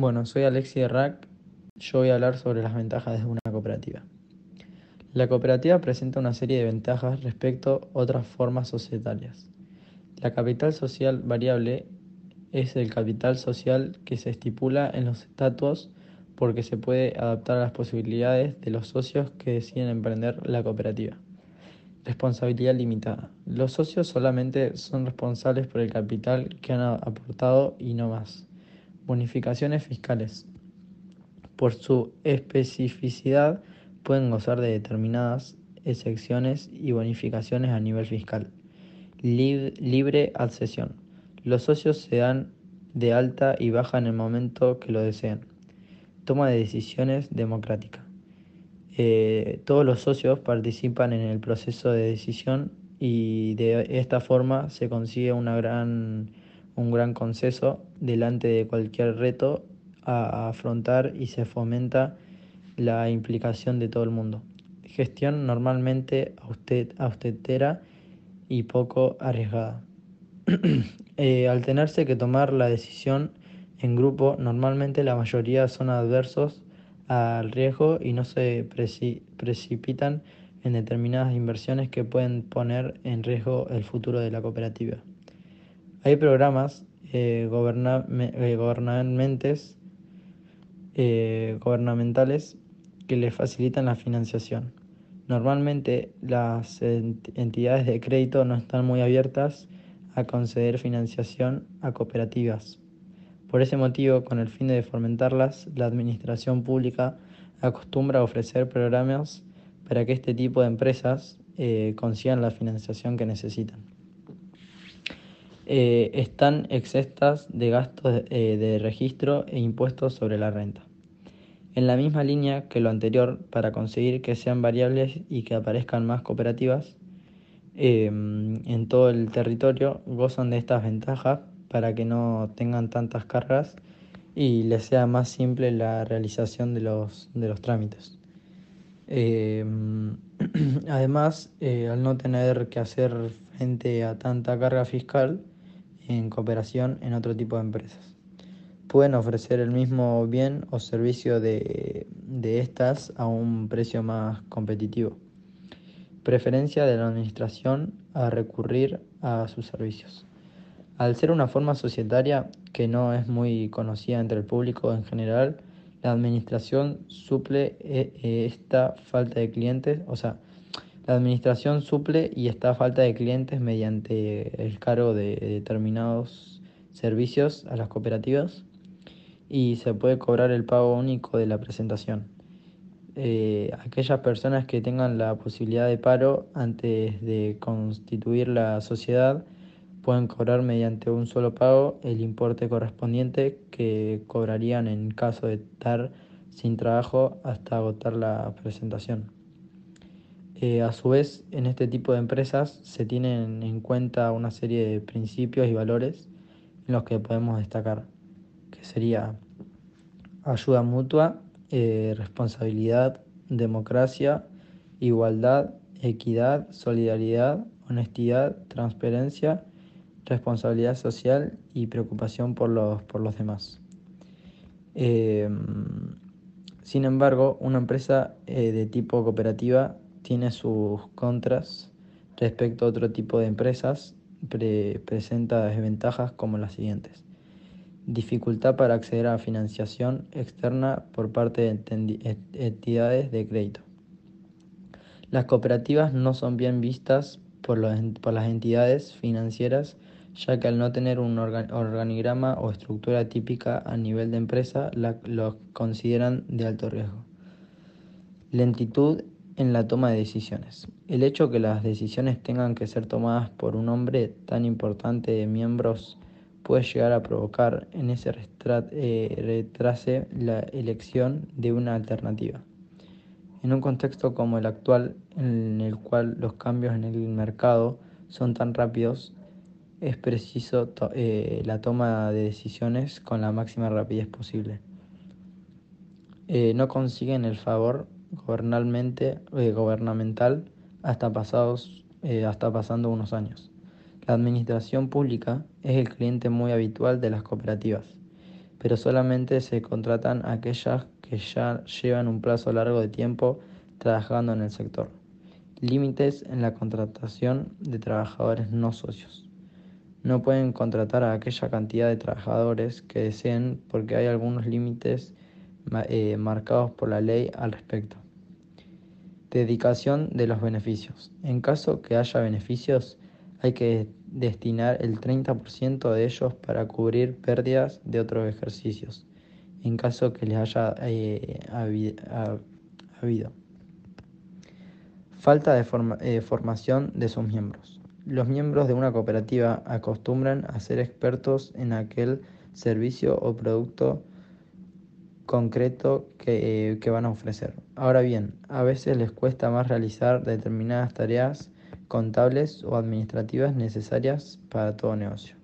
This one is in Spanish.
Bueno, soy Alexi Rack. Yo voy a hablar sobre las ventajas de una cooperativa. La cooperativa presenta una serie de ventajas respecto a otras formas societarias. La capital social variable es el capital social que se estipula en los estatutos porque se puede adaptar a las posibilidades de los socios que deciden emprender la cooperativa. Responsabilidad limitada. Los socios solamente son responsables por el capital que han aportado y no más. Bonificaciones fiscales. Por su especificidad pueden gozar de determinadas excepciones y bonificaciones a nivel fiscal. libre accesión. Los socios se dan de alta y baja en el momento que lo desean. Toma de decisiones democrática. Eh, todos los socios participan en el proceso de decisión y de esta forma se consigue gran un gran consenso delante de cualquier reto a afrontar y se fomenta la implicación de todo el mundo. Gestión normalmente austera y poco arriesgada. Eh, al tenerse que tomar la decisión en grupo, normalmente la mayoría son adversos al riesgo y no se precipitan en determinadas inversiones que pueden poner en riesgo el futuro de la cooperativa. Hay programas eh, eh, eh, gubernamentales que le facilitan la financiación. Normalmente las entidades de crédito no están muy abiertas a conceder financiación a cooperativas. Por ese motivo, con el fin de fomentarlas, la administración pública acostumbra a ofrecer programas para que este tipo de empresas consigan la financiación que necesitan. Eh, están exentas de gastos eh, de registro e impuestos sobre la renta. En la misma línea que lo anterior, para conseguir que sean variables y que aparezcan más cooperativas en todo el territorio, gozan de estas ventajas para que no tengan tantas cargas y les sea más simple la realización de los, de los trámites. Em, además, eh, al no tener que hacer frente a tanta carga fiscal, en cooperación en otro tipo de empresas. Pueden ofrecer el mismo bien o servicio de, de estas a un precio más competitivo. Preferencia de la administración a recurrir a sus servicios. Al ser una forma societaria que no es muy conocida entre el público en general, la administración suple eh, esta falta de clientes, o sea, la administración suple y está a falta de clientes mediante el cargo de determinados servicios a las cooperativas y se puede cobrar el pago único de la presentación. Eh, aquellas personas que tengan la posibilidad de paro antes de constituir la sociedad pueden cobrar mediante un solo pago el importe correspondiente que cobrarían en caso de estar sin trabajo hasta agotar la presentación. Eh, a su vez, en este tipo de empresas se tienen en cuenta una serie de principios y valores en los que podemos destacar, que sería ayuda mutua, eh, responsabilidad, democracia, igualdad, equidad, solidaridad, honestidad, transparencia, responsabilidad social y preocupación por los, por los demás. Eh, sin embargo, una empresa de tipo cooperativa tiene sus contras respecto a otro tipo de empresas, presenta desventajas como las siguientes. Dificultad para acceder a financiación externa por parte de entidades de crédito. Las cooperativas no son bien vistas por, las entidades financieras, ya que al no tener un organigrama o estructura típica a nivel de empresa, lo consideran de alto riesgo. Lentitud en la toma de decisiones. El hecho que las decisiones tengan que ser tomadas por un hombre tan importante de miembros puede llegar a provocar en ese eh, retrase la elección de una alternativa. En un contexto como el actual, en el cual los cambios en el mercado son tan rápidos, es preciso eh, la toma de decisiones con la máxima rapidez posible. Eh, no consiguen el favor eh, gubernamental hasta pasados hasta pasando unos años. La administración pública es el cliente muy habitual de las cooperativas, pero solamente se contratan aquellas que ya llevan un plazo largo de tiempo trabajando en el sector. Límites en la contratación de trabajadores no socios. No pueden contratar a aquella cantidad de trabajadores que deseen porque hay algunos límites eh, marcados por la ley al respecto. Dedicación de los beneficios. En caso que haya beneficios, hay que destinar el 30% de ellos para cubrir pérdidas de otros ejercicios, en caso que les haya eh, habido. Falta de eh, formación de sus miembros. Los miembros de una cooperativa acostumbran a ser expertos en aquel servicio o producto concreto que, que, van a ofrecer. Ahora bien, a veces les cuesta más realizar determinadas tareas contables o administrativas necesarias para todo negocio.